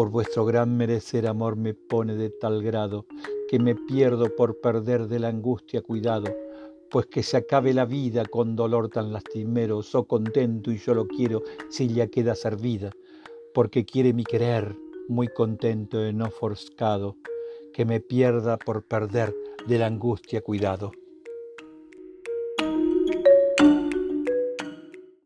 por vuestro gran merecer amor me pone de tal grado que me pierdo por perder de la angustia cuidado, pues que se acabe la vida con dolor tan lastimero, so contento y yo lo quiero si ya queda servida, porque quiere mi querer, muy contento y no forscado, que me pierda por perder de la angustia cuidado.